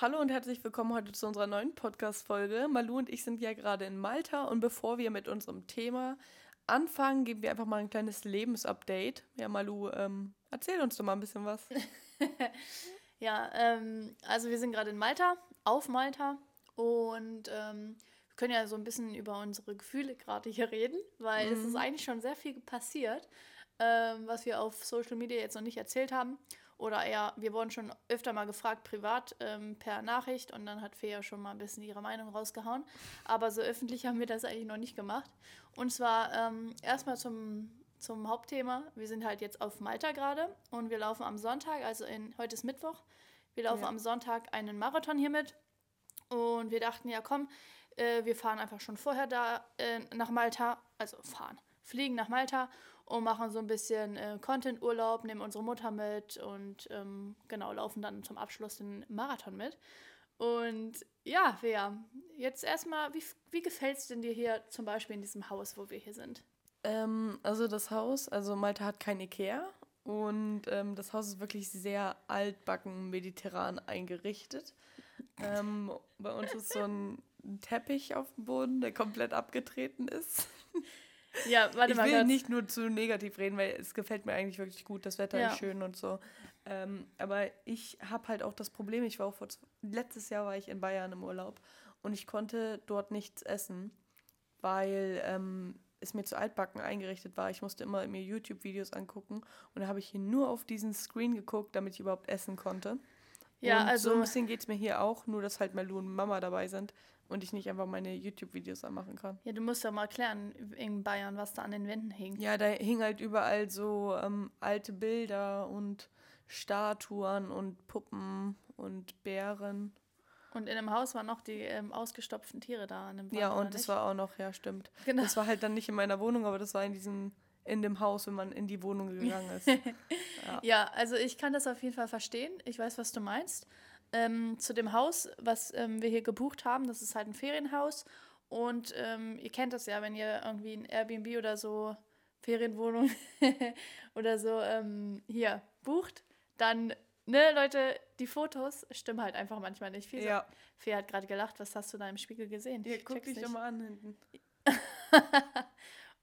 Hallo und herzlich willkommen heute zu unserer neuen Podcast-Folge. Malu und ich sind ja gerade in Malta und bevor wir mit unserem Thema anfangen, geben wir einfach mal ein kleines Lebensupdate. Ja, Malu, ähm, erzähl uns doch mal ein bisschen was. ja, ähm, also wir sind gerade in Malta, auf Malta und ähm, wir können ja so ein bisschen über unsere Gefühle gerade hier reden, weil mhm. es ist eigentlich schon sehr viel passiert, ähm, was wir auf Social Media jetzt noch nicht erzählt haben. Oder eher, wir wurden schon öfter mal gefragt, privat ähm, per Nachricht und dann hat Fee ja schon mal ein bisschen ihre Meinung rausgehauen. Aber so öffentlich haben wir das eigentlich noch nicht gemacht. Und zwar ähm, erstmal zum, zum Hauptthema. Wir sind halt jetzt auf Malta gerade und wir laufen am Sonntag, also in, heute ist Mittwoch, wir laufen ja. am Sonntag einen Marathon hier mit. Und wir dachten, ja komm, äh, wir fahren einfach schon vorher da äh, nach Malta, also fahren, fliegen nach Malta und machen so ein bisschen äh, Content-Urlaub, nehmen unsere Mutter mit und ähm, genau, laufen dann zum Abschluss den Marathon mit. Und ja, Vea, jetzt erstmal, wie, wie gefällt es denn dir hier zum Beispiel in diesem Haus, wo wir hier sind? Ähm, also das Haus, also Malta hat kein Ikea und ähm, das Haus ist wirklich sehr altbacken mediterran eingerichtet. Ähm, bei uns ist so ein Teppich auf dem Boden, der komplett abgetreten ist. Ja, warte ich mal. Ich will nicht nur zu negativ reden, weil es gefällt mir eigentlich wirklich gut. Das Wetter ja. ist schön und so. Ähm, aber ich habe halt auch das Problem, ich war auch vor, letztes Jahr war ich in Bayern im Urlaub und ich konnte dort nichts essen, weil ähm, es mir zu altbacken eingerichtet war. Ich musste immer mir YouTube-Videos angucken und da habe ich hier nur auf diesen Screen geguckt, damit ich überhaupt essen konnte. Ja, und also. So ein bisschen geht es mir hier auch, nur dass halt Malu und Mama dabei sind und ich nicht einfach meine YouTube-Videos anmachen kann. Ja, du musst ja mal erklären in Bayern, was da an den Wänden hing. Ja, da hing halt überall so ähm, alte Bilder und Statuen und Puppen und Bären. Und in dem Haus waren noch die ähm, ausgestopften Tiere da. An dem Wand, ja, und das war auch noch, ja, stimmt. Genau. Das war halt dann nicht in meiner Wohnung, aber das war in diesem in dem Haus, wenn man in die Wohnung gegangen ist. ja. ja, also ich kann das auf jeden Fall verstehen. Ich weiß, was du meinst ähm, zu dem Haus, was ähm, wir hier gebucht haben. Das ist halt ein Ferienhaus. Und ähm, ihr kennt das ja, wenn ihr irgendwie ein Airbnb oder so, Ferienwohnung oder so ähm, hier bucht, dann, ne, Leute, die Fotos stimmen halt einfach manchmal nicht. Fee, ja. Fee hat gerade gelacht, was hast du da im Spiegel gesehen? Ja, guck dich doch mal an hinten.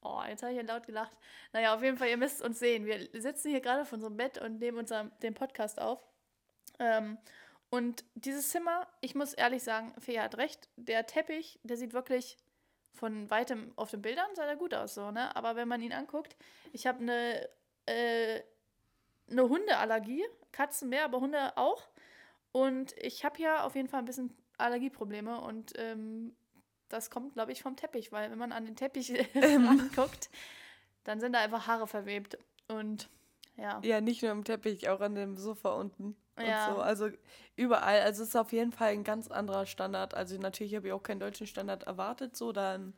oh, jetzt habe ich hier laut gelacht. Naja, auf jeden Fall, ihr müsst uns sehen. Wir sitzen hier gerade auf unserem Bett und nehmen unser, den Podcast auf. Ähm, und dieses Zimmer, ich muss ehrlich sagen, Fee hat recht, der Teppich, der sieht wirklich von weitem auf den Bildern sah er gut aus, so, ne? Aber wenn man ihn anguckt, ich habe eine, äh, eine Hundeallergie, Katzen mehr, aber Hunde auch. Und ich habe ja auf jeden Fall ein bisschen Allergieprobleme und ähm, das kommt, glaube ich, vom Teppich, weil wenn man an den Teppich ähm. anguckt, dann sind da einfach Haare verwebt. Und ja. Ja, nicht nur am Teppich, auch an dem Sofa unten ja. So. Also überall. Also es ist auf jeden Fall ein ganz anderer Standard. Also natürlich habe ich auch keinen deutschen Standard erwartet, so dann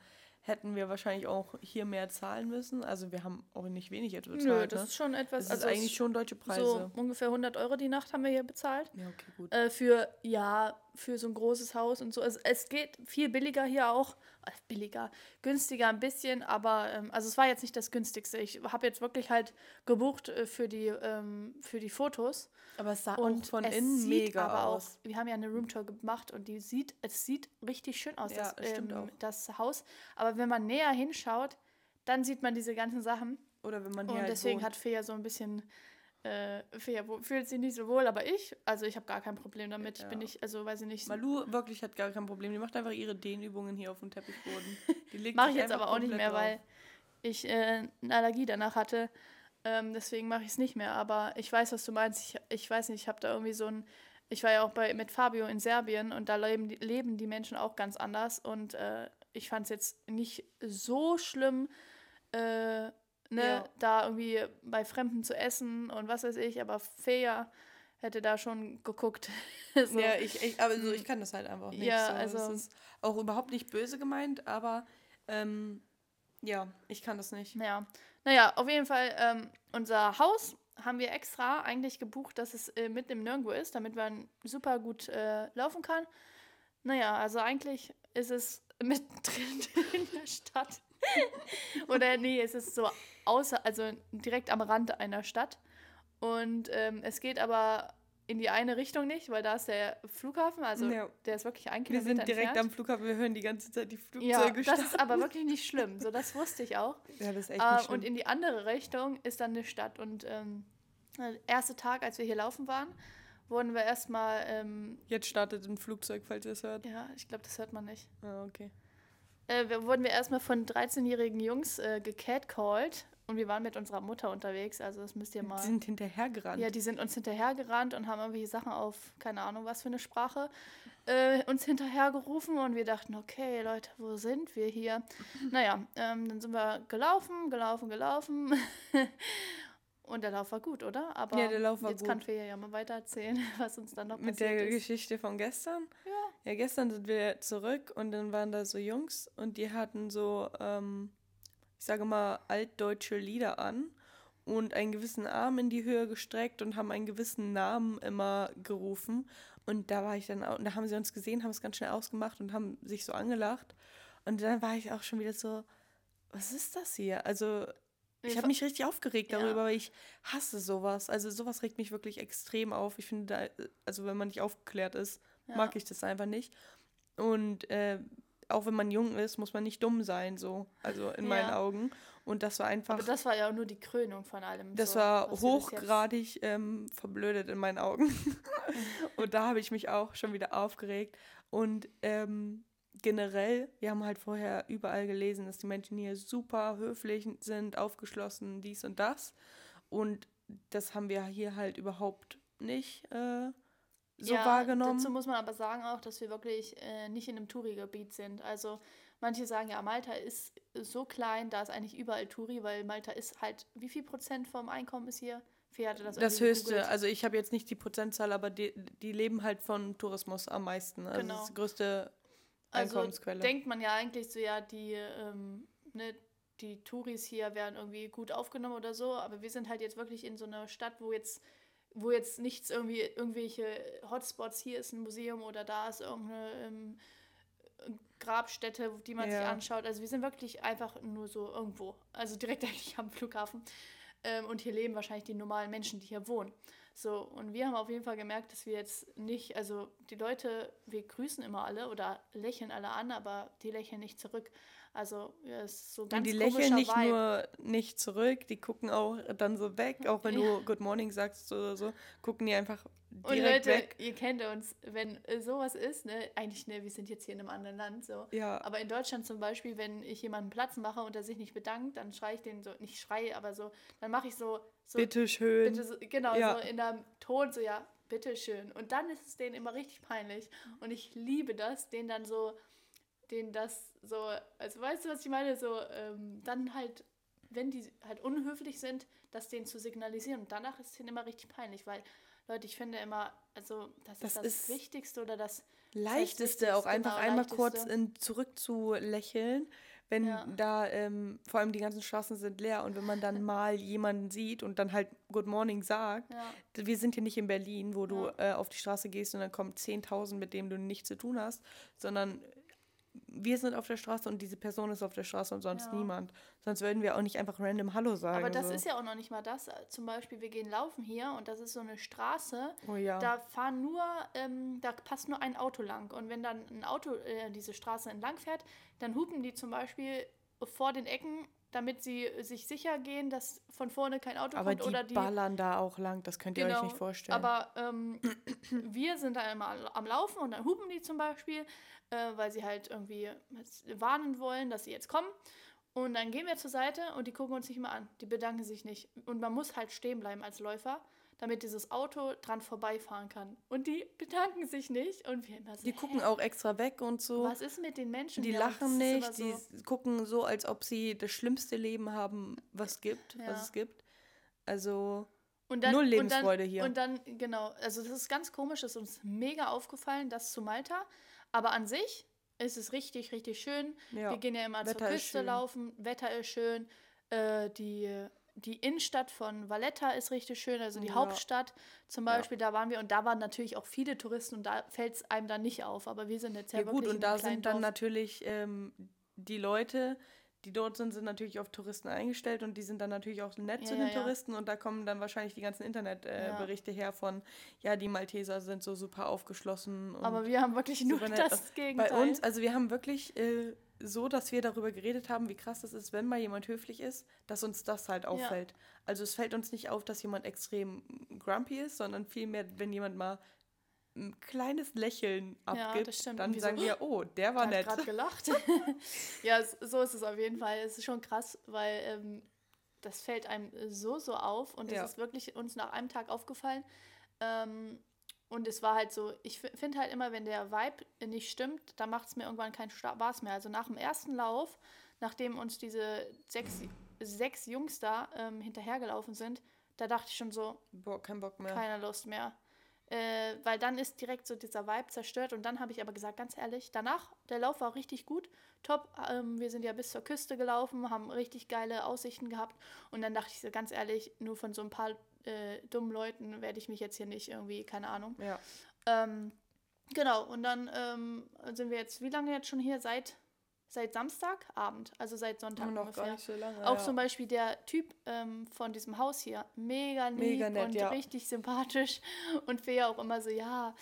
hätten wir wahrscheinlich auch hier mehr zahlen müssen. Also wir haben auch nicht wenig jetzt bezahlt. Nö, das ne? ist schon etwas. Das also ist eigentlich schon deutsche Preise. So ungefähr 100 Euro die Nacht haben wir hier bezahlt. Ja, okay, gut. Äh, für, ja, für so ein großes Haus und so. Also es geht viel billiger hier auch. Äh, billiger, günstiger ein bisschen, aber ähm, also es war jetzt nicht das günstigste. Ich habe jetzt wirklich halt gebucht äh, für, die, ähm, für die Fotos. Aber es sah und auch von innen mega aus. Auch, wir haben ja eine Roomtour gemacht und die sieht, es sieht richtig schön aus, ja, das, ähm, das Haus. Aber wenn man näher hinschaut, dann sieht man diese ganzen Sachen. Oder wenn man hier Und halt deswegen wohnt. hat Fea so ein bisschen äh, Fea fühlt sich nicht so wohl, aber ich, also ich habe gar kein Problem damit. Ja. Ich bin nicht, also weiß ich nicht. Malu wirklich hat gar kein Problem. Die macht einfach ihre Dehnübungen hier auf dem Teppichboden. Die Mache ich jetzt aber auch nicht mehr, drauf. weil ich äh, eine Allergie danach hatte. Ähm, deswegen mache ich es nicht mehr. Aber ich weiß, was du meinst. Ich, ich weiß nicht, ich habe da irgendwie so ein. Ich war ja auch bei, mit Fabio in Serbien und da leben die, leben die Menschen auch ganz anders. Und äh, ich fand es jetzt nicht so schlimm, äh, ne, ja. da irgendwie bei Fremden zu essen und was weiß ich, aber Fea hätte da schon geguckt. so. Ja, ich, ich, aber so, ich kann das halt einfach nicht. Ja, so. also. Es ist auch überhaupt nicht böse gemeint, aber ähm, ja, ich kann das nicht. Ja. Naja, auf jeden Fall, ähm, unser Haus haben wir extra eigentlich gebucht, dass es äh, mitten im Nirgendwo ist, damit man super gut äh, laufen kann. Naja, also eigentlich ist es mittendrin in der Stadt. Oder nee, es ist so außer, also direkt am Rand einer Stadt. Und ähm, es geht aber in die eine Richtung nicht, weil da ist der Flughafen, also ja. der ist wirklich ein Kilometer Wir sind direkt entfernt. am Flughafen, wir hören die ganze Zeit die Flugzeuge Ja, das ist aber wirklich nicht schlimm, so das wusste ich auch. Ja, das ist echt nicht äh, schlimm. Und in die andere Richtung ist dann eine Stadt und ähm, der erste Tag, als wir hier laufen waren, wurden wir erstmal... Ähm, Jetzt startet ein Flugzeug, falls ihr es hört. Ja, ich glaube, das hört man nicht. Ah, okay. Äh, wurden wir erstmal von 13-jährigen Jungs äh, gecatcalled und wir waren mit unserer Mutter unterwegs, also das müsst ihr mal. Die sind hinterhergerannt. Ja, die sind uns hinterhergerannt und haben irgendwelche Sachen auf, keine Ahnung, was für eine Sprache, äh, uns hinterhergerufen und wir dachten, okay, Leute, wo sind wir hier? Naja, ähm, dann sind wir gelaufen, gelaufen, gelaufen. und der Lauf war gut, oder? Aber ja, der Lauf war jetzt gut. kann Fee ja mal weiter erzählen, was uns dann noch Mit passiert ist. Mit der Geschichte von gestern? Ja. Ja, gestern sind wir zurück und dann waren da so Jungs und die hatten so, ähm, ich sage mal, altdeutsche Lieder an und einen gewissen Arm in die Höhe gestreckt und haben einen gewissen Namen immer gerufen. Und da war ich dann auch, da haben sie uns gesehen, haben es ganz schnell ausgemacht und haben sich so angelacht. Und dann war ich auch schon wieder so, was ist das hier? Also, ich habe mich richtig aufgeregt darüber, ja. weil ich hasse sowas. Also, sowas regt mich wirklich extrem auf. Ich finde, da, also, wenn man nicht aufgeklärt ist, ja. mag ich das einfach nicht. Und äh, auch wenn man jung ist, muss man nicht dumm sein, so. Also in ja. meinen Augen. Und das war einfach. Aber das war ja auch nur die Krönung von allem. Das so, war hochgradig ähm, verblödet in meinen Augen. und da habe ich mich auch schon wieder aufgeregt. Und ähm, generell, wir haben halt vorher überall gelesen, dass die Menschen hier super höflich sind, aufgeschlossen, dies und das. Und das haben wir hier halt überhaupt nicht. Äh, so ja, wahrgenommen. Dazu muss man aber sagen auch, dass wir wirklich äh, nicht in einem Touri-Gebiet sind. Also manche sagen ja, Malta ist so klein, da ist eigentlich überall Touri, weil Malta ist halt, wie viel Prozent vom Einkommen ist hier? Das Das höchste, gegoogelt. also ich habe jetzt nicht die Prozentzahl, aber die, die leben halt von Tourismus am meisten. Also genau. das größte Einkommensquelle. Also denkt man ja eigentlich so, ja, die, ähm, ne, die Touris hier werden irgendwie gut aufgenommen oder so, aber wir sind halt jetzt wirklich in so einer Stadt, wo jetzt wo jetzt nichts irgendwie, irgendwelche Hotspots, hier ist ein Museum oder da ist irgendeine ähm, Grabstätte, die man ja. sich anschaut. Also wir sind wirklich einfach nur so irgendwo, also direkt eigentlich am Flughafen. Ähm, und hier leben wahrscheinlich die normalen Menschen, die hier wohnen. So, und wir haben auf jeden Fall gemerkt, dass wir jetzt nicht, also die Leute, wir grüßen immer alle oder lächeln alle an, aber die lächeln nicht zurück. Also ja, ist so ganz Und die lächeln nicht Vibe. nur nicht zurück, die gucken auch dann so weg, auch wenn ja. du Good Morning sagst oder so, gucken die einfach Und Leute, weg. ihr kennt uns, wenn sowas ist, ne, eigentlich, ne, wir sind jetzt hier in einem anderen Land, so. Ja. Aber in Deutschland zum Beispiel, wenn ich jemanden Platz mache und er sich nicht bedankt, dann schreie ich den so, nicht schreie, aber so, dann mache ich so, so Bitteschön. Bitte so, genau, ja. so in einem Ton, so, ja, bitteschön. Und dann ist es denen immer richtig peinlich. Und ich liebe das, den dann so denen das so, also weißt du, was ich meine? So, ähm, dann halt, wenn die halt unhöflich sind, das denen zu signalisieren. Und danach ist es denen immer richtig peinlich, weil, Leute, ich finde immer, also das, das ist das ist Wichtigste oder das Leichteste, auch einfach genau, einmal kurz in, zurück zu lächeln, wenn ja. da ähm, vor allem die ganzen Straßen sind leer und wenn man dann mal jemanden sieht und dann halt Good Morning sagt. Ja. Wir sind hier nicht in Berlin, wo du ja. äh, auf die Straße gehst und dann kommen 10.000, mit denen du nichts zu tun hast, sondern wir sind auf der Straße und diese Person ist auf der Straße und sonst ja. niemand. Sonst würden wir auch nicht einfach random Hallo sagen. Aber das so. ist ja auch noch nicht mal das. Zum Beispiel, wir gehen laufen hier und das ist so eine Straße. Oh ja. Da fahren nur, ähm, da passt nur ein Auto lang. Und wenn dann ein Auto äh, diese Straße entlang fährt, dann hupen die zum Beispiel vor den Ecken damit sie sich sicher gehen, dass von vorne kein Auto aber kommt. Die oder die ballern da auch lang, das könnt ihr genau, euch nicht vorstellen. Aber ähm, wir sind da immer am Laufen und dann hupen die zum Beispiel äh, weil sie halt irgendwie warnen wollen, dass sie jetzt kommen. Und dann gehen wir zur Seite und die gucken uns nicht mehr an. Die bedanken sich nicht. Und man muss halt stehen bleiben als Läufer, damit dieses Auto dran vorbeifahren kann. Und die bedanken sich nicht. Und wir immer so, Die gucken auch extra weg und so. Was ist mit den Menschen? Die lachen nicht. So die gucken so, als ob sie das schlimmste Leben haben, was gibt, ja. was es gibt. Also dann, null Lebensfreude und dann, hier. Und dann, genau, also das ist ganz komisch, das ist uns mega aufgefallen, dass zu Malta aber an sich ist es richtig, richtig schön. Ja. Wir gehen ja immer Wetter zur Küste laufen, Wetter ist schön. Äh, die, die Innenstadt von Valletta ist richtig schön, also die ja. Hauptstadt zum Beispiel, ja. da waren wir und da waren natürlich auch viele Touristen und da fällt es einem dann nicht auf. Aber wir sind jetzt ja, ja gut und da sind dann Dorf. natürlich ähm, die Leute, die dort sind, sind natürlich auf Touristen eingestellt und die sind dann natürlich auch nett Ja, zu den ja, ja. Touristen und da kommen dann wahrscheinlich die ganzen Internetberichte äh, Ja. Her von, ja, die Malteser sind so super aufgeschlossen. Aber wir haben wirklich nur das Gegenteil. Bei uns, also wir haben wirklich äh, so, dass wir darüber geredet haben, wie krass das ist, wenn mal jemand höflich ist, dass uns das halt auffällt. Also es fällt uns nicht auf, dass jemand extrem grumpy ist, sondern vielmehr, wenn jemand mal ein kleines Lächeln Ja, abgibt, stimmt. dann Irgendwie so, sagen wir, oh, der war Der hat nett. gerade gelacht. ja, so ist es auf jeden Fall. Es ist schon krass, weil ähm, das fällt einem so, so auf und es Ja. ist wirklich uns nach einem Tag aufgefallen. Ähm, und es war halt so, ich finde halt immer, wenn der Vibe nicht stimmt, dann macht es mir irgendwann keinen Spaß mehr. Also nach dem ersten Lauf, nachdem uns diese sechs, sechs Jungs da ähm, hinterhergelaufen sind, da dachte ich schon so, Boah, kein Bock mehr. keine Lust mehr. Äh, weil dann ist direkt so dieser Vibe zerstört und dann habe ich aber gesagt, ganz ehrlich, danach, der Lauf war richtig gut, top, ähm, wir sind ja bis zur Küste gelaufen, haben richtig geile Aussichten gehabt und dann dachte ich so, ganz ehrlich, nur von so ein paar äh, dummen Leuten werde ich mich jetzt hier nicht irgendwie, keine Ahnung. Ja. Ähm, genau, und dann ähm, sind wir jetzt, wie lange jetzt schon hier? Seit, seit Samstagabend, also seit Sonntag noch ungefähr. gar nicht so lange. Auch ja. zum Beispiel der Typ ähm, von diesem Haus hier, mega lieb Mega nett, und ja. richtig sympathisch. Und Fea auch immer so, ja,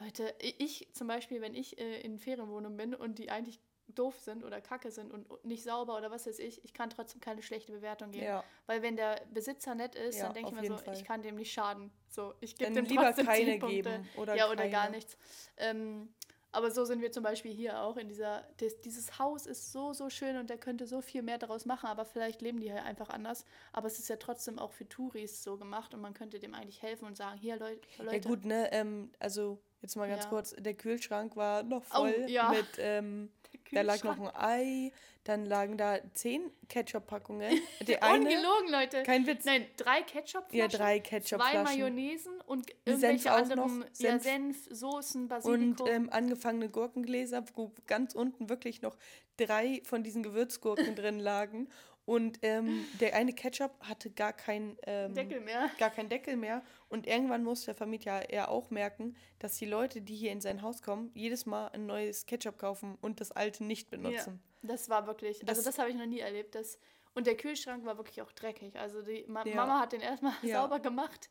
Leute, ich zum Beispiel, wenn ich äh, in Ferienwohnungen bin und die eigentlich doof sind oder kacke sind und nicht sauber oder was weiß ich, ich kann trotzdem keine schlechte Bewertung geben. Ja. Weil wenn der Besitzer nett ist, Ja, dann denke ich mir so, Fall. ich kann dem nicht schaden. So, ich gebe dem lieber trotzdem keine 10 Punkte. geben oder ja, oder gar keine. nichts. Ähm, aber so sind wir zum Beispiel hier auch in dieser, das, dieses Haus ist so, so schön und der könnte so viel mehr daraus machen, aber vielleicht leben die hier einfach anders. Aber es ist ja trotzdem auch für Touris so gemacht und man könnte dem eigentlich helfen und sagen, hier Leut, Leute, Ja gut, ne, ähm, also jetzt mal ganz Ja. kurz, der Kühlschrank war noch Oh, voll ja. mit, ähm, da lag noch ein Ei, dann lagen da zehn Ketchup-Packungen. Ungelogen, Leute. kein Witz, Nein, drei Ketchupflaschen, ja, drei zwei Ketchup-Flaschen Mayonnaisen und Senf irgendwelche noch, anderen ja, Senf. Senf, Soßen, Basilikum. und ähm, angefangene Gurkengläser, wo ganz unten wirklich noch drei von diesen Gewürzgurken drin lagen. Und ähm, der eine Ketchup hatte gar keinen ähm, Deckel mehr. gar keinen Deckel mehr. Und irgendwann muss der Vermieter ja auch merken, dass die Leute, die hier in sein Haus kommen, jedes Mal ein neues Ketchup kaufen und das alte nicht benutzen. Ja, das war wirklich, also Das- das habe ich noch nie erlebt. Das, und der Kühlschrank war wirklich auch dreckig. Also die Ma Ja. Mama hat den erstmal Ja. sauber gemacht.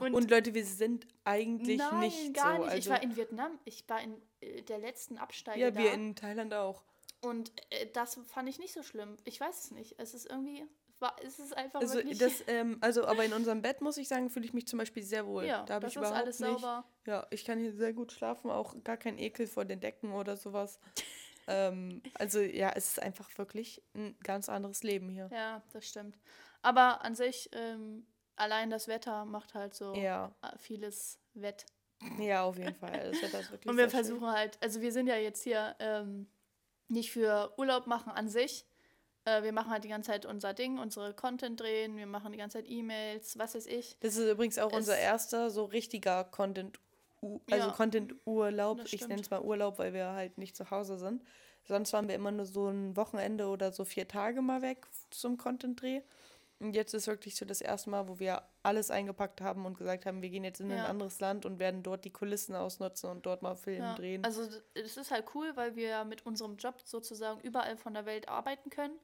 Und, Und, Leute, wir sind eigentlich nein, nicht gar so. nicht. ich Also, war in Vietnam, ich war in äh, der letzten Absteige ja, da. wir in Thailand auch. Und äh, das fand ich nicht so schlimm. Ich weiß es nicht. Es ist irgendwie, war, es ist einfach Also, wirklich... das, ähm, also, aber in unserem Bett muss ich sagen, fühle ich mich zum Beispiel sehr wohl. ja, da das ich ist überhaupt alles nicht. sauber. Ja, ich kann hier sehr gut schlafen, auch gar kein Ekel vor den Decken oder sowas. ähm, also ja, es ist einfach wirklich ein ganz anderes Leben hier. Ja, das stimmt. Aber an sich, ähm, allein das Wetter macht halt so Ja, äh, vieles wett. ja, auf jeden Fall. Das Wetter ist wirklich Und wir sehr schön. versuchen halt, also wir sind ja jetzt hier ähm, nicht für Urlaub machen an sich. Äh, wir machen halt die ganze Zeit unser Ding, unsere Content drehen, wir machen die ganze Zeit E-Mails, was weiß ich. Das ist übrigens auch unser Es- erster so richtiger Content, also Ja, Content-Urlaub. Ich nenne es mal Urlaub, weil wir halt nicht zu Hause sind. Sonst waren wir immer nur so ein Wochenende oder so vier Tage mal weg zum Content-Dreh. Und jetzt ist wirklich so das erste Mal, wo wir alles eingepackt haben und gesagt haben, wir gehen jetzt in ein Ja. anderes Land und werden dort die Kulissen ausnutzen und dort mal Film Ja, drehen. Also es ist halt cool, weil wir mit unserem Job sozusagen überall von der Welt arbeiten können.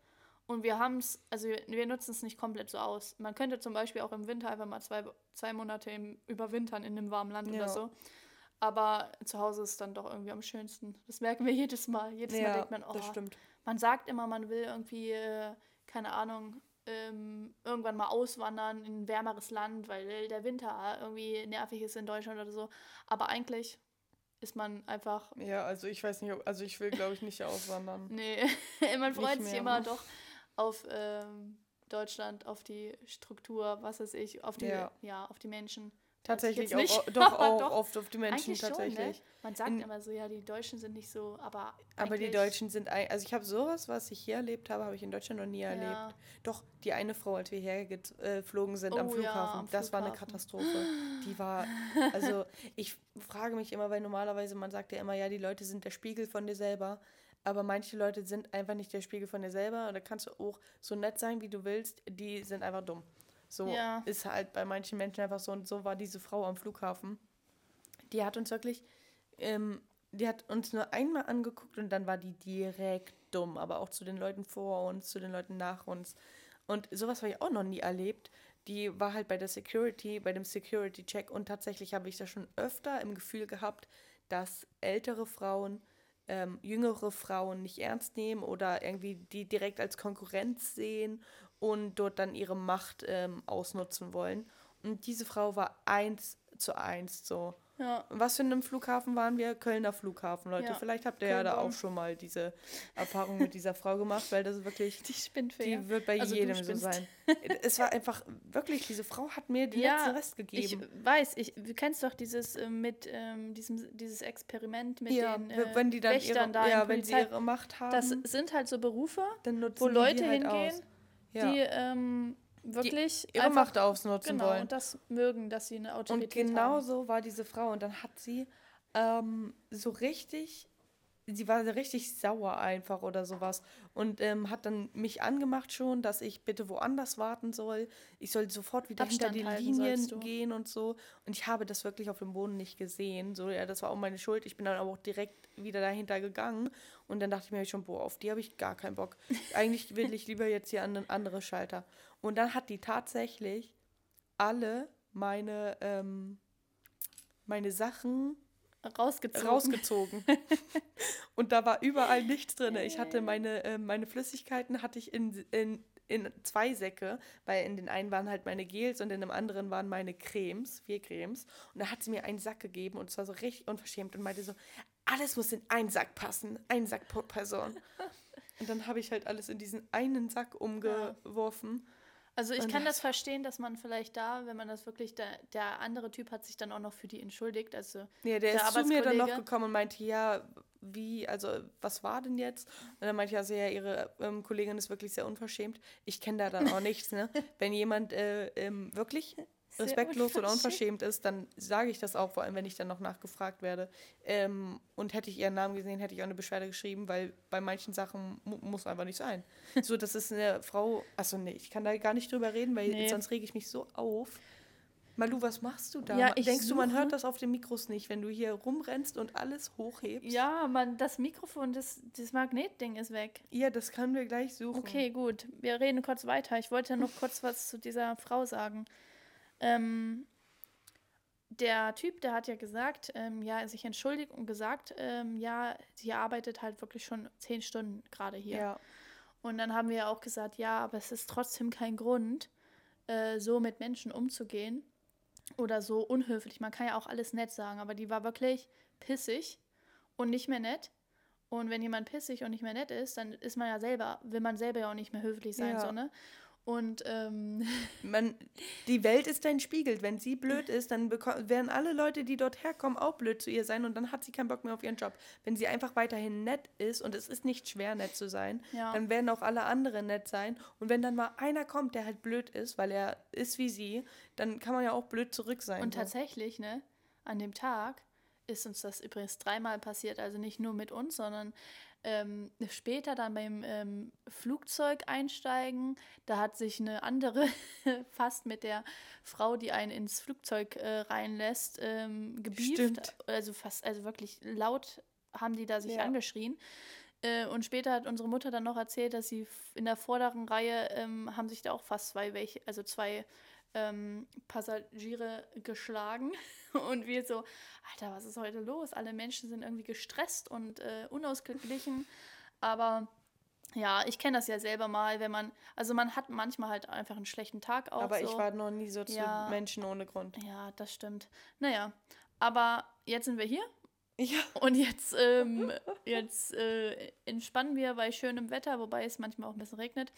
Und wir haben es, also wir, wir nutzen es nicht komplett so aus. Man könnte zum Beispiel auch im Winter einfach mal zwei, zwei Monate im, überwintern in einem warmen Land Ja. oder so. Aber zu Hause ist dann doch irgendwie am schönsten. Das merken wir jedes Mal. Jedes Mal denkt man, oh, das stimmt. man sagt immer, man will irgendwie, äh, keine Ahnung, ähm, irgendwann mal auswandern in ein wärmeres Land, weil der Winter irgendwie nervig ist in Deutschland oder so. Aber eigentlich ist man einfach, Ja, also ich weiß nicht, ob, also ich will, glaube ich, nicht auswandern. nee, man freut sich immer doch auf ähm, Deutschland, auf die Struktur, was weiß ich, auf die, ja, Ja. auf die Menschen. Tatsächlich auch, doch auch doch, oft auf die Menschen schon, ne? tatsächlich. Man sagt In- immer so, ja, die Deutschen sind nicht so, aber Aber die Deutschen sind, also ich habe sowas, was ich hier erlebt habe, habe ich in Deutschland noch nie Ja. erlebt. Doch, die eine Frau, als wir hergeflogen sind am Oh ja, Flughafen, am das war eine Flughafen. Katastrophe. Die war, also ich frage mich immer, weil normalerweise man sagt ja immer, ja, die Leute sind der Spiegel von dir selber. Aber manche Leute sind einfach nicht der Spiegel von dir selber. Und da kannst du auch so nett sein, wie du willst. Die sind einfach dumm. So Ja. ist halt bei manchen Menschen einfach so. Und so war diese Frau am Flughafen. Die hat uns wirklich, ähm, die hat uns nur einmal angeguckt und dann war die direkt dumm, aber auch zu den Leuten vor uns, zu den Leuten nach uns. Und sowas habe ich auch noch nie erlebt. Die war halt bei der Security, bei dem Security-Check und tatsächlich habe ich das schon öfter im Gefühl gehabt, dass ältere Frauen ähm, jüngere Frauen nicht ernst nehmen oder irgendwie die direkt als Konkurrenz sehen und dort dann ihre Macht ähm, ausnutzen wollen. Und diese Frau war eins zu eins so. Ja. Was für einem Flughafen waren wir? Kölner Flughafen, Leute. Ja. Vielleicht habt ihr Köln ja da auch schon mal diese Erfahrung mit dieser Frau gemacht, weil das wirklich. Die spinnt Die wird bei also jedem so sein. es war einfach wirklich, diese Frau hat mir den ja, letzten Rest gegeben. Ich weiß, ich, du kennst doch dieses äh, mit ähm, diesem, dieses Experiment mit ja, den äh, wenn die dann Wächtern ihre, da ja, wenn sie ihre Macht haben. Das sind halt so Berufe, wo Leute halt hingehen, die ähm, wirklich ihre Macht ausnutzen genau, wollen. Und das mögen, dass sie eine Autorität haben. Und genau haben. so war diese Frau. Und dann hat sie ähm, so richtig, sie war richtig sauer einfach oder sowas. Und ähm, hat dann mich angemacht schon, dass ich bitte woanders warten soll. Ich soll sofort wieder Abstand hinter die Linien gehen und so. Und ich habe das wirklich auf dem Boden nicht gesehen. So, ja, das war auch meine Schuld. Ich bin dann aber auch direkt wieder dahinter gegangen. Und dann dachte ich mir schon, boah, auf die habe ich gar keinen Bock. Eigentlich will ich lieber jetzt hier an einen anderen Schalter. Und dann hat die tatsächlich alle meine, ähm, meine Sachen rausgezogen. rausgezogen. und da war überall nichts drin. Ich hatte meine, äh, meine Flüssigkeiten hatte ich in, in, in zwei Säcke, weil in den einen waren halt meine Gels und in dem anderen waren meine Cremes, vier Cremes. Und da hat sie mir einen Sack gegeben und zwar so richtig unverschämt und meinte so, alles muss in einen Sack passen, ein Sack pro Person. und dann habe ich halt alles in diesen einen Sack umgeworfen. Ja. Also ich und kann das verstehen, dass man vielleicht da, wenn man das wirklich, der, der andere Typ hat sich dann auch noch für die entschuldigt. Also ja, der, der ist zu mir dann noch gekommen und meinte, ja, wie, also was war denn jetzt? Und dann meinte ich also, ja, ihre ähm, Kollegin ist wirklich sehr unverschämt. Ich kenne da dann auch nichts, ne? Wenn jemand äh, ähm, wirklich respektlos oder unverschämt ist, dann sage ich das auch, vor allem wenn ich dann noch nachgefragt werde. Ähm, und hätte ich ihren Namen gesehen, hätte ich auch eine Beschwerde geschrieben, weil bei manchen Sachen mu muss einfach nicht sein. so, das ist eine Frau, also nee, ich kann da gar nicht drüber reden, weil nee. sonst rege ich mich so auf. Malu, was machst du da? Ja, Denkst suche. du, man hört das auf den Mikros nicht, wenn du hier rumrennst und alles hochhebst? Ja, man, das Mikrofon, das, das Magnetding ist weg. Ja, das können wir gleich suchen. Okay, gut. Wir reden kurz weiter. Ich wollte noch kurz was zu dieser Frau sagen. Ähm, der Typ, der hat ja gesagt, ähm, ja, sich entschuldigt und gesagt, ähm, ja, sie arbeitet halt wirklich schon zehn Stunden gerade hier. Ja. Und dann haben wir ja auch gesagt, ja, aber es ist trotzdem kein Grund, äh, so mit Menschen umzugehen oder so unhöflich. Man kann ja auch alles nett sagen, aber die war wirklich pissig und nicht mehr nett. Und wenn jemand pissig und nicht mehr nett ist, dann ist man ja selber, will man selber ja auch nicht mehr höflich sein, ja. so, ne? Und ähm, Man, die Welt ist dein Spiegel. Wenn sie blöd ist, dann werden alle Leute, die dort herkommen, auch blöd zu ihr sein und dann hat sie keinen Bock mehr auf ihren Job. Wenn sie einfach weiterhin nett ist und es ist nicht schwer, nett zu sein, ja. dann werden auch alle anderen nett sein. Und wenn dann mal einer kommt, der halt blöd ist, weil er ist wie sie, dann kann man ja auch blöd zurück sein. Und so. tatsächlich, ne, an dem Tag ist uns das übrigens dreimal passiert, also nicht nur mit uns, sondern ähm, später dann beim ähm, Flugzeug einsteigen, da hat sich eine andere fast mit der Frau, die einen ins Flugzeug äh, reinlässt, ähm, gebieft. Stimmt. Also fast, also wirklich laut haben die da sich ja. angeschrien. Äh, und später hat unsere Mutter dann noch erzählt, dass sie in der vorderen Reihe ähm, haben sich da auch fast zwei welche, also zwei ähm, Passagiere geschlagen. Und wir so, Alter, was ist heute los? Alle Menschen sind irgendwie gestresst und äh, unausgeglichen. Aber ja, ich kenne das ja selber mal, wenn man, also man hat manchmal halt einfach einen schlechten Tag auch. Aber so. ich war noch nie so zu ja, Menschen ohne Grund. Ja, das stimmt. Naja, aber jetzt sind wir hier. Ja. Und jetzt, ähm, jetzt äh, entspannen wir bei schönem Wetter, wobei es manchmal auch ein bisschen regnet.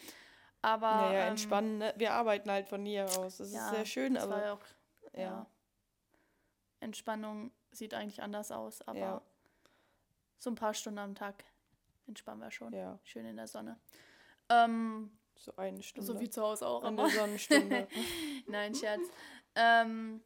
Aber. Naja, ähm, entspannen. Ne? Wir arbeiten halt von hier aus. Das ja, ist sehr schön, aber. Auch, ja. ja. Entspannung sieht eigentlich anders aus, aber ja. so ein paar Stunden am Tag entspannen wir schon. Ja. Schön in der Sonne. Ähm, so eine Stunde. So wie zu Hause auch. Eine Sonnenstunde. Nein, Scherz. Ähm,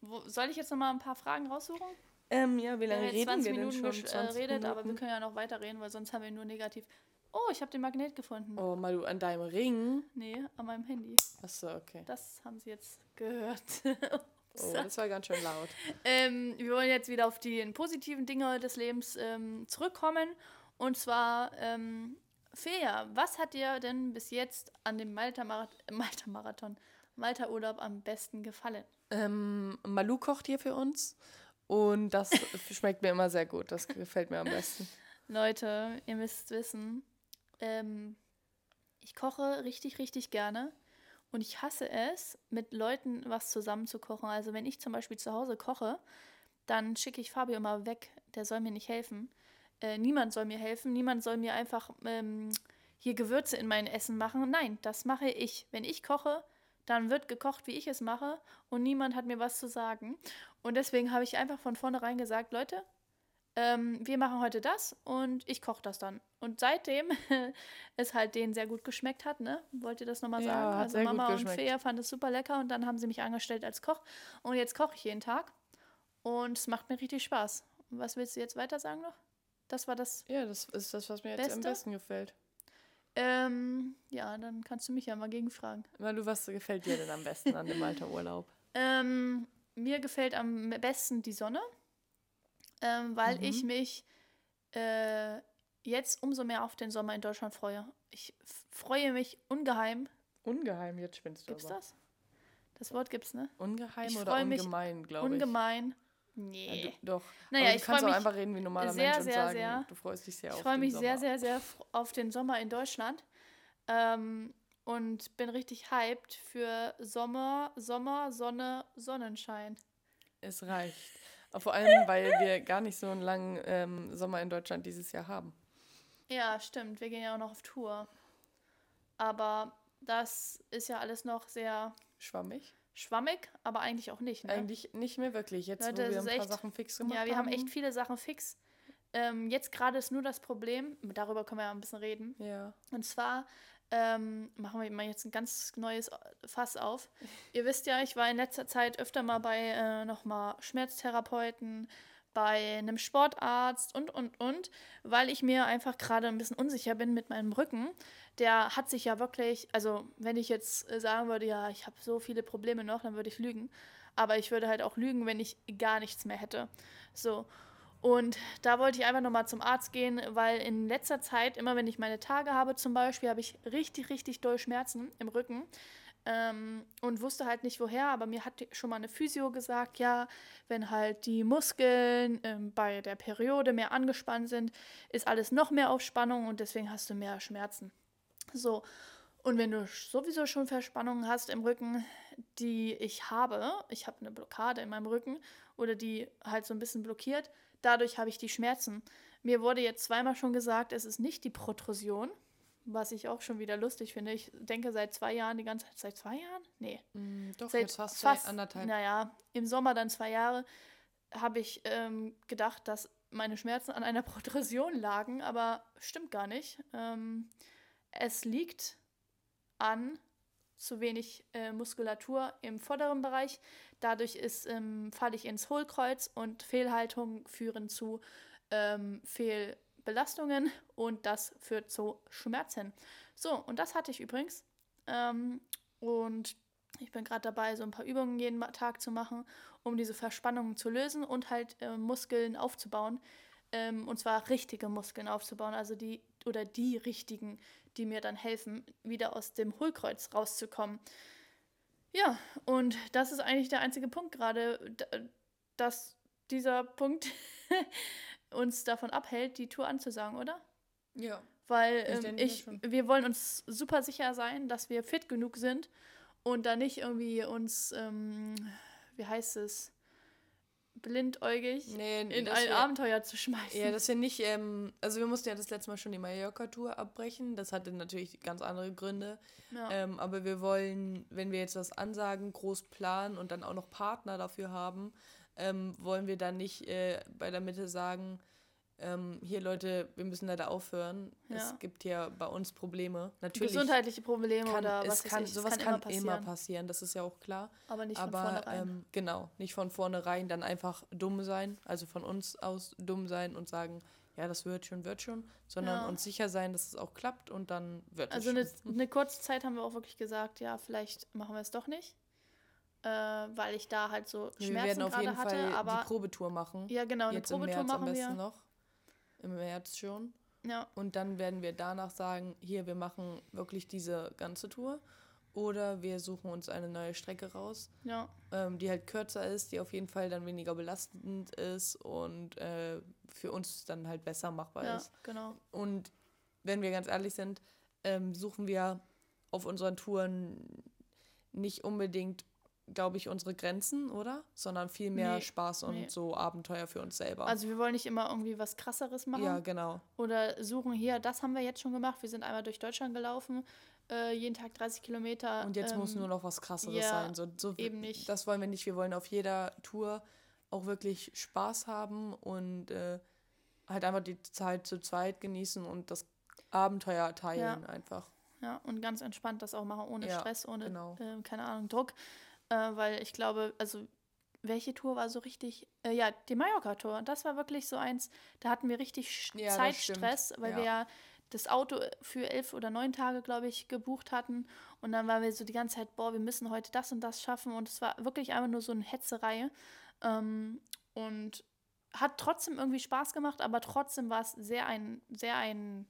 wo, soll ich jetzt noch mal ein paar Fragen raussuchen? Ähm, ja, wie lange reden 20 wir Minuten denn schon? 20 äh, redet, Minuten? aber wir können ja noch weiterreden, weil sonst haben wir nur negativ. Oh, ich habe den Magnet gefunden. Oh, mal du an deinem Ring? Nee, an meinem Handy. Achso, okay. Das haben sie jetzt gehört. Oh, das war ganz schön laut. Ähm, wir wollen jetzt wieder auf die positiven Dinge des Lebens ähm, zurückkommen. Und zwar, ähm, Fea, was hat dir denn bis jetzt an dem Malta-Marathon, Malta Malta-Urlaub am besten gefallen? Ähm, Malu kocht hier für uns und das schmeckt mir immer sehr gut. Das gefällt mir am besten. Leute, ihr müsst wissen, ähm, ich koche richtig, richtig gerne. Und ich hasse es, mit Leuten was zusammen zu kochen. Also wenn ich zum Beispiel zu Hause koche, dann schicke ich Fabio immer weg. Der soll mir nicht helfen. Äh, niemand soll mir helfen. Niemand soll mir einfach ähm, hier Gewürze in mein Essen machen. Nein, das mache ich. Wenn ich koche, dann wird gekocht, wie ich es mache. Und niemand hat mir was zu sagen. Und deswegen habe ich einfach von vornherein gesagt, Leute, ähm, wir machen heute das und ich koche das dann. Und seitdem es halt denen sehr gut geschmeckt hat, ne? Wollt ihr das nochmal sagen? Ja, also Mama und Fea fand es super lecker und dann haben sie mich angestellt als Koch. Und jetzt koche ich jeden Tag. Und es macht mir richtig Spaß. Was willst du jetzt weiter sagen noch? Das war das. Ja, das ist das, was mir jetzt Beste? am besten gefällt. Ähm, ja, dann kannst du mich ja mal gegenfragen. Weil du, was gefällt dir denn am besten an dem Alterurlaub? ähm, mir gefällt am besten die Sonne ähm, weil mhm. ich mich äh, jetzt umso mehr auf den Sommer in Deutschland freue. Ich freue mich ungeheim. Ungeheim, jetzt spinnst du Gibt's aber. das? Das Wort gibt's, ne? Ungeheim ich oder ungemein, glaube ich. Ungemein. Nee. Ja, du, doch. Naja, aber ich freue mich einfach reden wie normaler sehr, Mensch und sehr, sagen, sehr. du freust dich sehr ich auf Ich freue mich sehr, sehr, sehr auf den Sommer in Deutschland. Ähm, und bin richtig hyped für Sommer, Sommer, Sonne, Sonnenschein. Es reicht. Vor allem, weil wir gar nicht so einen langen ähm, Sommer in Deutschland dieses Jahr haben. Ja, stimmt. Wir gehen ja auch noch auf Tour. Aber das ist ja alles noch sehr schwammig. Schwammig, aber eigentlich auch nicht. Ne? Eigentlich nicht mehr wirklich. Jetzt, Leute, wo wir ein paar echt, Sachen fix gemacht haben. Ja, wir haben echt viele Sachen fix. Ähm, jetzt gerade ist nur das Problem, darüber können wir ja ein bisschen reden. Ja. Und zwar ähm, machen wir mal jetzt ein ganz neues Fass auf. Ihr wisst ja, ich war in letzter Zeit öfter mal bei äh, nochmal Schmerztherapeuten, bei einem Sportarzt und, und, und, weil ich mir einfach gerade ein bisschen unsicher bin mit meinem Rücken. Der hat sich ja wirklich, also wenn ich jetzt äh, sagen würde, ja, ich habe so viele Probleme noch, dann würde ich lügen. Aber ich würde halt auch lügen, wenn ich gar nichts mehr hätte. So. Und da wollte ich einfach nochmal zum Arzt gehen, weil in letzter Zeit, immer wenn ich meine Tage habe zum Beispiel, habe ich richtig, richtig doll Schmerzen im Rücken. Ähm, und wusste halt nicht woher, aber mir hat schon mal eine Physio gesagt, ja, wenn halt die Muskeln ähm, bei der Periode mehr angespannt sind, ist alles noch mehr auf Spannung und deswegen hast du mehr Schmerzen. So, und wenn du sowieso schon Verspannungen hast im Rücken, die ich habe, ich habe eine Blockade in meinem Rücken oder die halt so ein bisschen blockiert, Dadurch habe ich die Schmerzen. Mir wurde jetzt zweimal schon gesagt, es ist nicht die Protrusion, was ich auch schon wieder lustig finde. Ich denke seit zwei Jahren, die ganze Zeit, seit zwei Jahren? Nee. Mm, doch, seit jetzt fast, fast anderthalb. Naja, im Sommer dann zwei Jahre habe ich ähm, gedacht, dass meine Schmerzen an einer Protrusion lagen, aber stimmt gar nicht. Ähm, es liegt an zu wenig äh, Muskulatur im vorderen Bereich. Dadurch ähm, falle ich ins Hohlkreuz und Fehlhaltungen führen zu ähm, Fehlbelastungen und das führt zu Schmerzen. So, und das hatte ich übrigens. Ähm, und ich bin gerade dabei, so ein paar Übungen jeden Tag zu machen, um diese Verspannungen zu lösen und halt äh, Muskeln aufzubauen. Ähm, und zwar richtige Muskeln aufzubauen, also die oder die richtigen, die mir dann helfen, wieder aus dem Hohlkreuz rauszukommen. Ja, und das ist eigentlich der einzige Punkt gerade, dass dieser Punkt uns davon abhält, die Tour anzusagen, oder? Ja. Weil ähm, ich, wir wollen uns super sicher sein, dass wir fit genug sind und da nicht irgendwie uns, ähm, wie heißt es, blindäugig nee, in ein wir, Abenteuer zu schmeißen. Ja, dass wir nicht, ähm, also wir mussten ja das letzte Mal schon die Mallorca-Tour abbrechen. Das hatte natürlich ganz andere Gründe. Ja. Ähm, aber wir wollen, wenn wir jetzt was ansagen, groß planen und dann auch noch Partner dafür haben, ähm, wollen wir dann nicht äh, bei der Mitte sagen, ähm, hier Leute, wir müssen leider aufhören. Ja. Es gibt ja bei uns Probleme. Natürlich Gesundheitliche Probleme kann, oder was kann, ich, sowas kann, kann immer, passieren. Das ist ja auch klar. Aber nicht Aber, von vornherein. Ähm, genau, nicht von vornherein dann einfach dumm sein, also von uns aus dumm sein und sagen, ja, das wird schon, wird schon, sondern ja. uns sicher sein, dass es auch klappt und dann wird also es schon. Also eine, eine kurze Zeit haben wir auch wirklich gesagt, ja, vielleicht machen wir es doch nicht. äh, weil ich da halt so Wir Schmerzen werden auf jeden hatte. Fall aber die Probetour machen. ja, genau, eine Jetzt Probetour machen besten wir. noch. Im März schon. Ja, Und dann werden wir danach sagen, hier, wir machen wirklich diese ganze Tour. Oder wir suchen uns eine neue Strecke raus, ja, ähm, die halt kürzer ist, die auf jeden Fall dann weniger belastend ist und äh, für uns dann halt besser machbar ja, ist. genau. Und wenn wir ganz ehrlich sind, ähm, suchen wir auf unseren Touren nicht unbedingt, glaube ich, unsere Grenzen, oder? Sondern vielmehr Nee, Spaß und nee. so Abenteuer für uns selber. Also wir wollen nicht immer irgendwie was krasseres machen. ja, genau. Oder suchen hier, das haben wir jetzt schon gemacht. Wir sind einmal durch Deutschland gelaufen, äh, jeden Tag 30 Kilometer. Und jetzt muss ähm, nur noch was krasseres ja, sein. So, so, eben nicht. Das wollen wir nicht. Wir wollen auf jeder Tour auch wirklich Spaß haben und äh, halt einfach die Zeit zu zweit genießen und das Abenteuer teilen einfach. Ja, und ganz entspannt das auch machen, ohne Ja, Stress, ohne, genau. äh, keine Ahnung, Druck. Äh, weil ich glaube, also, welche Tour war so richtig? Äh, ja, die Mallorca-Tour. Das war wirklich so eins, da hatten wir richtig Ja, Zeitstress, weil Ja. wir ja das Auto für elf oder neun Tage, glaube ich, gebucht hatten. Und dann waren wir so die ganze Zeit, boah, wir müssen heute das und das schaffen. Und es war wirklich einfach nur so eine Hetzerei. Ähm, und hat trotzdem irgendwie Spaß gemacht, aber trotzdem war es sehr ein, sehr ein,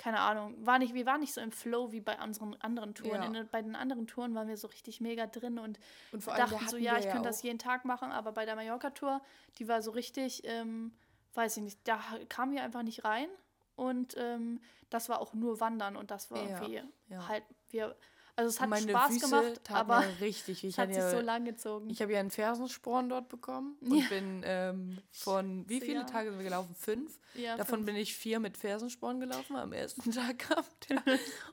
keine Ahnung, war nicht, wir waren nicht so im Flow wie bei unseren anderen Touren. Ja. In, bei den anderen Touren waren wir so richtig mega drin und Und dachten so, ja, wir ich könnte das jeden Tag machen, aber bei der Mallorca-Tour, die war so richtig, ähm, weiß ich nicht, da kamen wir einfach nicht rein und ähm, das war auch nur Wandern und das war Ja, irgendwie ja. halt, wir, also es hat meine Spaß Füße gemacht, aber richtig. Ich hat sich ja, so lang gezogen. Ich habe ja einen Fersensporn dort bekommen und Ja. bin ähm, von wie viele ja. Tage sind wir gelaufen? Fünf. ja, Davon fünf- bin ich vier mit Fersensporn gelaufen am ersten Tag gehabt.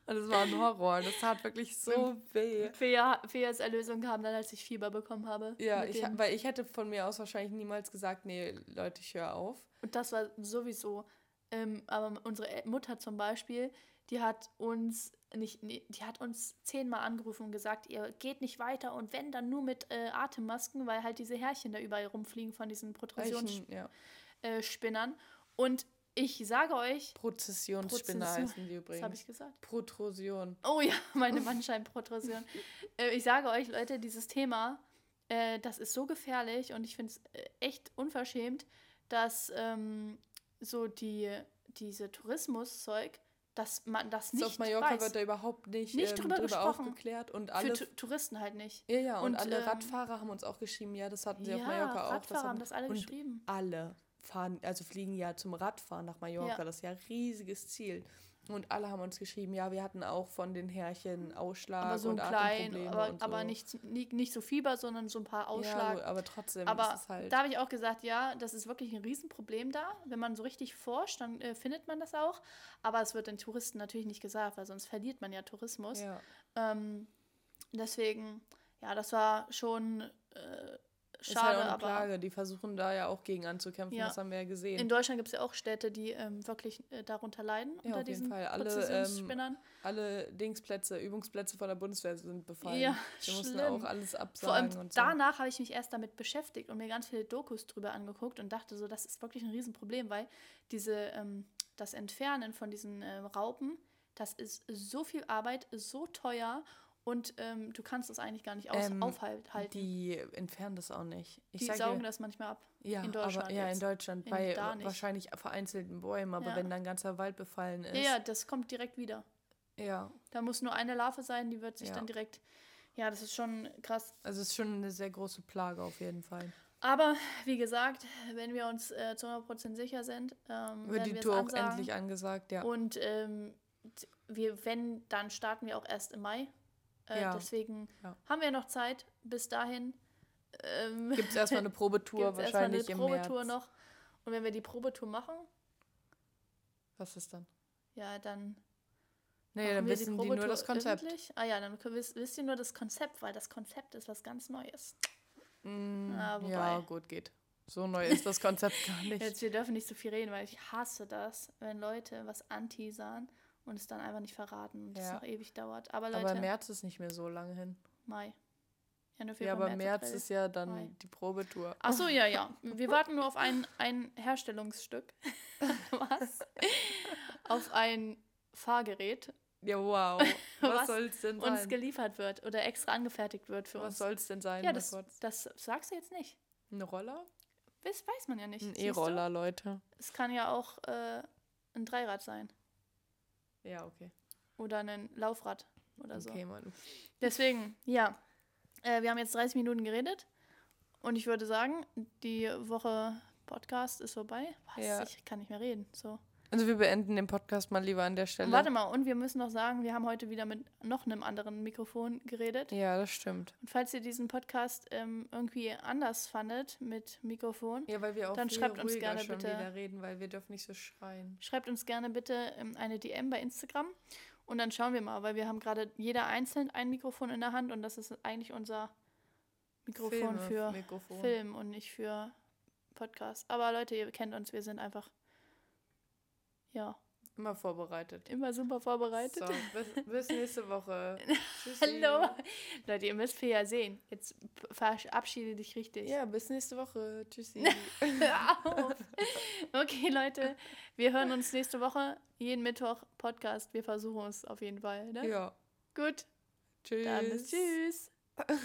Und es war ein Horror. Das tat wirklich so weh. Fea, Feas Erlösung kam dann, als ich Fieber bekommen habe. Ja, ich, weil ich hätte von mir aus wahrscheinlich niemals gesagt, nee, Leute, ich höre auf. Und das war sowieso. Ähm, aber unsere El- Mutter zum Beispiel, die hat uns nicht, die hat uns zehnmal angerufen und gesagt, ihr geht nicht weiter und wenn dann nur mit äh, Atemmasken, weil halt diese Härchen da überall rumfliegen von diesen Protrusionsspinnern. Ja. Äh, und ich sage euch, Prozessionsspinner Prozession- heißen die was habe ich übrigens. gesagt? Protrusion. Oh ja, meine Bandscheibenprotrusion. äh, ich sage euch, Leute, dieses Thema, äh, das ist so gefährlich und ich finde es äh, echt unverschämt, dass ähm, so die, diese Tourismuszeug, dass man das So nicht auf Mallorca weiß. wird da überhaupt nicht, Nicht ähm, drüber drüber gesprochen. aufgeklärt. Und Für alle Tu- Touristen halt nicht. Ja, ja, und, Und, alle ähm, Radfahrer haben uns auch geschrieben, ja, das hatten sie Ja, auf Mallorca auch. Radfahrer haben hatten- das alle und geschrieben. Alle fahren, also fliegen ja zum Radfahren nach Mallorca, Ja. das ist ja ein riesiges Ziel. Und alle haben uns geschrieben, ja, wir hatten auch von den Härchen Ausschlag Aber so und klein, aber, und so. aber nicht, nicht, nicht so Fieber, sondern so ein paar Ja, Ausschlag. gut, aber trotzdem Aber ist es halt. da habe ich auch gesagt, ja, das ist wirklich ein Riesenproblem da. Wenn man so richtig forscht, dann äh, findet man das auch. Aber es wird den Touristen natürlich nicht gesagt, weil sonst verliert man ja Tourismus. ja. Ähm, deswegen, ja, das war schon äh, ist schade, halt auch eine aber Klage, die versuchen da ja auch gegen anzukämpfen, Ja. das haben wir ja gesehen. in Deutschland gibt es ja auch Städte, die ähm, wirklich äh, darunter leiden, Ja, unter auf jeden diesen Fall. Alle, Präzisionsspinnern. Alle Dingsplätze, Übungsplätze von der Bundeswehr sind befallen. Ja, Wir mussten auch alles Vor absagen allem und so. danach habe ich mich erst damit beschäftigt und mir ganz viele Dokus drüber angeguckt und dachte so, das ist wirklich ein Riesenproblem, weil diese, ähm, das Entfernen von diesen äh, Raupen, das ist so viel Arbeit, so teuer und ähm, du kannst es eigentlich gar nicht aus Ähm, aufhalten. Die, Die entfernen das auch nicht. Ich die saugen dir, das manchmal ab. ja, in Deutschland aber, ja, in Deutschland, In bei wahrscheinlich vereinzelten Bäumen, aber Ja. wenn dann ein ganzer Wald befallen ist. Ja, ja, das kommt direkt wieder. ja. Da muss nur eine Larve sein, die wird sich Ja. dann direkt. Ja, das ist schon krass. Also es ist schon eine sehr große Plage auf jeden Fall. Aber wie gesagt, wenn wir uns äh, zu 100% sicher sind, ähm, Wird die wir Tour auch ansagen. endlich angesagt, ja. Und ähm, wir, wenn, dann starten wir auch erst im Mai. Äh, Ja. Deswegen Ja. haben wir noch Zeit. Bis dahin ähm, Gibt es erstmal eine Probetour gibt's erstmal eine wahrscheinlich Probetour März. noch. Und wenn wir die Probetour machen, Was ist dann? ja, dann Nee, dann wir wissen die nur das Konzept. öffentlich. Ah ja, dann wisst, wisst ihr nur das Konzept, weil das Konzept ist was ganz Neues. Mm, Ah, ja, gut, geht. So neu ist das Konzept gar nicht. Jetzt, wir dürfen nicht so viel reden, weil ich hasse das, wenn Leute was anteasern und es dann einfach nicht verraten und es Ja. noch ewig dauert. Aber Leute, aber März ist nicht mehr so lange hin. Mai. Ja, Februar, aber März April. ist ja dann Mai. die Probetour. Ach so, ja, ja. Wir warten nur auf ein, ein Herstellungsstück. Was? auf ein Fahrgerät. Ja, wow. Was, Was soll es denn uns sein? geliefert wird oder extra angefertigt wird für Was uns. soll es denn sein? Ja, das, das sagst du jetzt nicht. Ein Roller? Das weiß man ja nicht. Ein? E-Roller, Leute. Es kann ja auch äh, ein Dreirad sein. Ja, okay. Oder ein Laufrad oder so. Okay, Mann. Deswegen, ja. Äh, wir haben jetzt 30 Minuten geredet. Und ich würde sagen, die Woche Podcast ist vorbei. Was? Ja. Ich kann nicht mehr reden. So. Also wir beenden den Podcast mal lieber an der Stelle. Warte mal, und wir müssen noch sagen, wir haben heute wieder mit noch einem anderen Mikrofon geredet. Ja, das stimmt. Und falls ihr diesen Podcast ähm, irgendwie anders fandet mit Mikrofon, Ja, weil wir auch Dann schreibt uns gerne schon bitte- wieder reden, weil wir dürfen nicht so schreien. schreibt uns gerne bitte ähm, eine DM bei Instagram. Und dann schauen wir mal, weil wir haben gerade jeder einzeln ein Mikrofon in der Hand und das ist eigentlich unser Mikrofon Filme- für Mikrofon. Film und nicht für Podcast. Aber Leute, ihr kennt uns, wir sind einfach ja Immer vorbereitet. immer super vorbereitet. So, bis, bis nächste Woche. Tschüssi. Hallo. Leute, ihr müsst viel ja sehen. Jetzt verabschiede dich richtig. Ja, bis nächste Woche. Tschüssi. Hör auf. Okay, Leute, wir hören uns nächste Woche. Jeden Mittwoch Podcast. Wir versuchen es auf jeden Fall. Ne? ja. Gut, Tschüss. dann bis tschüss.